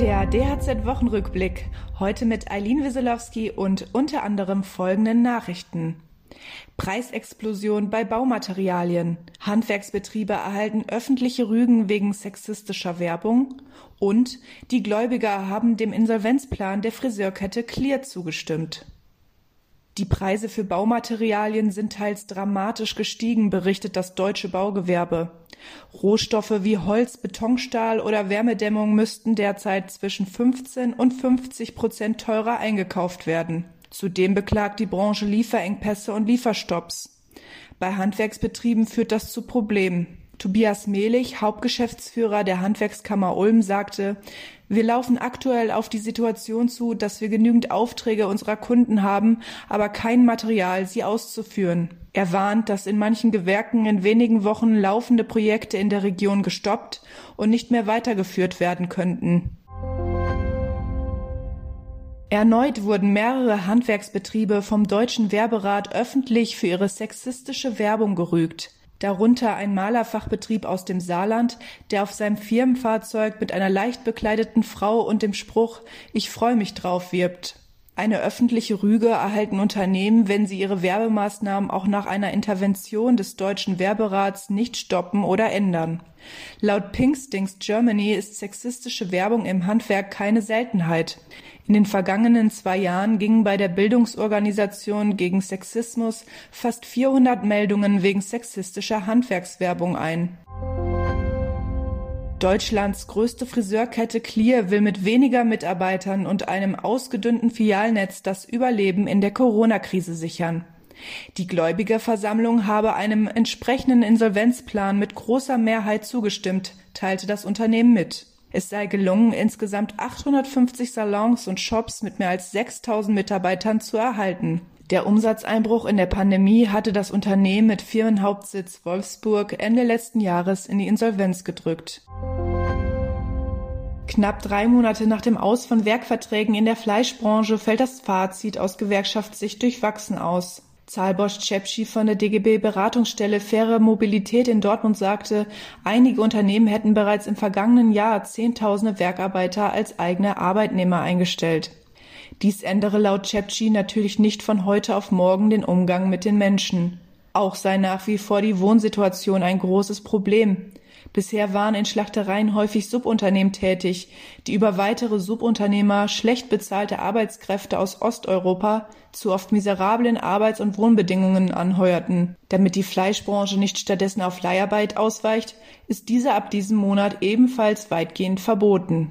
DHZ-Wochenrückblick. Heute mit Eileen Wieselowski und unter anderem folgenden Nachrichten. Preisexplosion bei Baumaterialien. Handwerksbetriebe erhalten öffentliche Rügen wegen sexistischer Werbung. Und die Gläubiger haben dem Insolvenzplan der Friseurkette Clear zugestimmt. Die Preise für Baumaterialien sind teils dramatisch gestiegen, berichtet das deutsche Baugewerbe. Rohstoffe wie Holz, Betonstahl oder Wärmedämmung müssten derzeit zwischen 15 und 50 Prozent teurer eingekauft werden. Zudem beklagt die Branche Lieferengpässe und Lieferstopps. Bei Handwerksbetrieben führt das zu Problemen. Tobias Mehlich, Hauptgeschäftsführer der Handwerkskammer Ulm, sagte, wir laufen aktuell auf die Situation zu, dass wir genügend Aufträge unserer Kunden haben, aber kein Material, sie auszuführen. Er warnt, dass in manchen Gewerken in wenigen Wochen laufende Projekte in der Region gestoppt und nicht mehr weitergeführt werden könnten. Erneut wurden mehrere Handwerksbetriebe vom Deutschen Werberat öffentlich für ihre sexistische Werbung gerügt darunter ein Malerfachbetrieb aus dem Saarland, der auf seinem Firmenfahrzeug mit einer leicht bekleideten Frau und dem Spruch Ich freue mich drauf wirbt. Eine öffentliche Rüge erhalten Unternehmen, wenn sie ihre Werbemaßnahmen auch nach einer Intervention des deutschen Werberats nicht stoppen oder ändern. Laut Pinkstings Germany ist sexistische Werbung im Handwerk keine Seltenheit. In den vergangenen zwei Jahren gingen bei der Bildungsorganisation gegen Sexismus fast 400 Meldungen wegen sexistischer Handwerkswerbung ein. Deutschlands größte Friseurkette Clear will mit weniger Mitarbeitern und einem ausgedünnten Filialnetz das Überleben in der Corona-Krise sichern. Die Gläubigerversammlung habe einem entsprechenden Insolvenzplan mit großer Mehrheit zugestimmt, teilte das Unternehmen mit. Es sei gelungen, insgesamt 850 Salons und Shops mit mehr als 6000 Mitarbeitern zu erhalten. Der Umsatzeinbruch in der Pandemie hatte das Unternehmen mit Firmenhauptsitz Wolfsburg Ende letzten Jahres in die Insolvenz gedrückt. Knapp drei Monate nach dem Aus von Werkverträgen in der Fleischbranche fällt das Fazit aus Gewerkschaftssicht durchwachsen aus. Zahlbosch-Chepschi von der DGB Beratungsstelle Faire Mobilität in Dortmund sagte, einige Unternehmen hätten bereits im vergangenen Jahr Zehntausende Werkarbeiter als eigene Arbeitnehmer eingestellt. Dies ändere laut Chepchi natürlich nicht von heute auf morgen den Umgang mit den Menschen. Auch sei nach wie vor die Wohnsituation ein großes Problem. Bisher waren in Schlachtereien häufig Subunternehmen tätig, die über weitere Subunternehmer schlecht bezahlte Arbeitskräfte aus Osteuropa zu oft miserablen Arbeits- und Wohnbedingungen anheuerten. Damit die Fleischbranche nicht stattdessen auf Leiharbeit ausweicht, ist diese ab diesem Monat ebenfalls weitgehend verboten.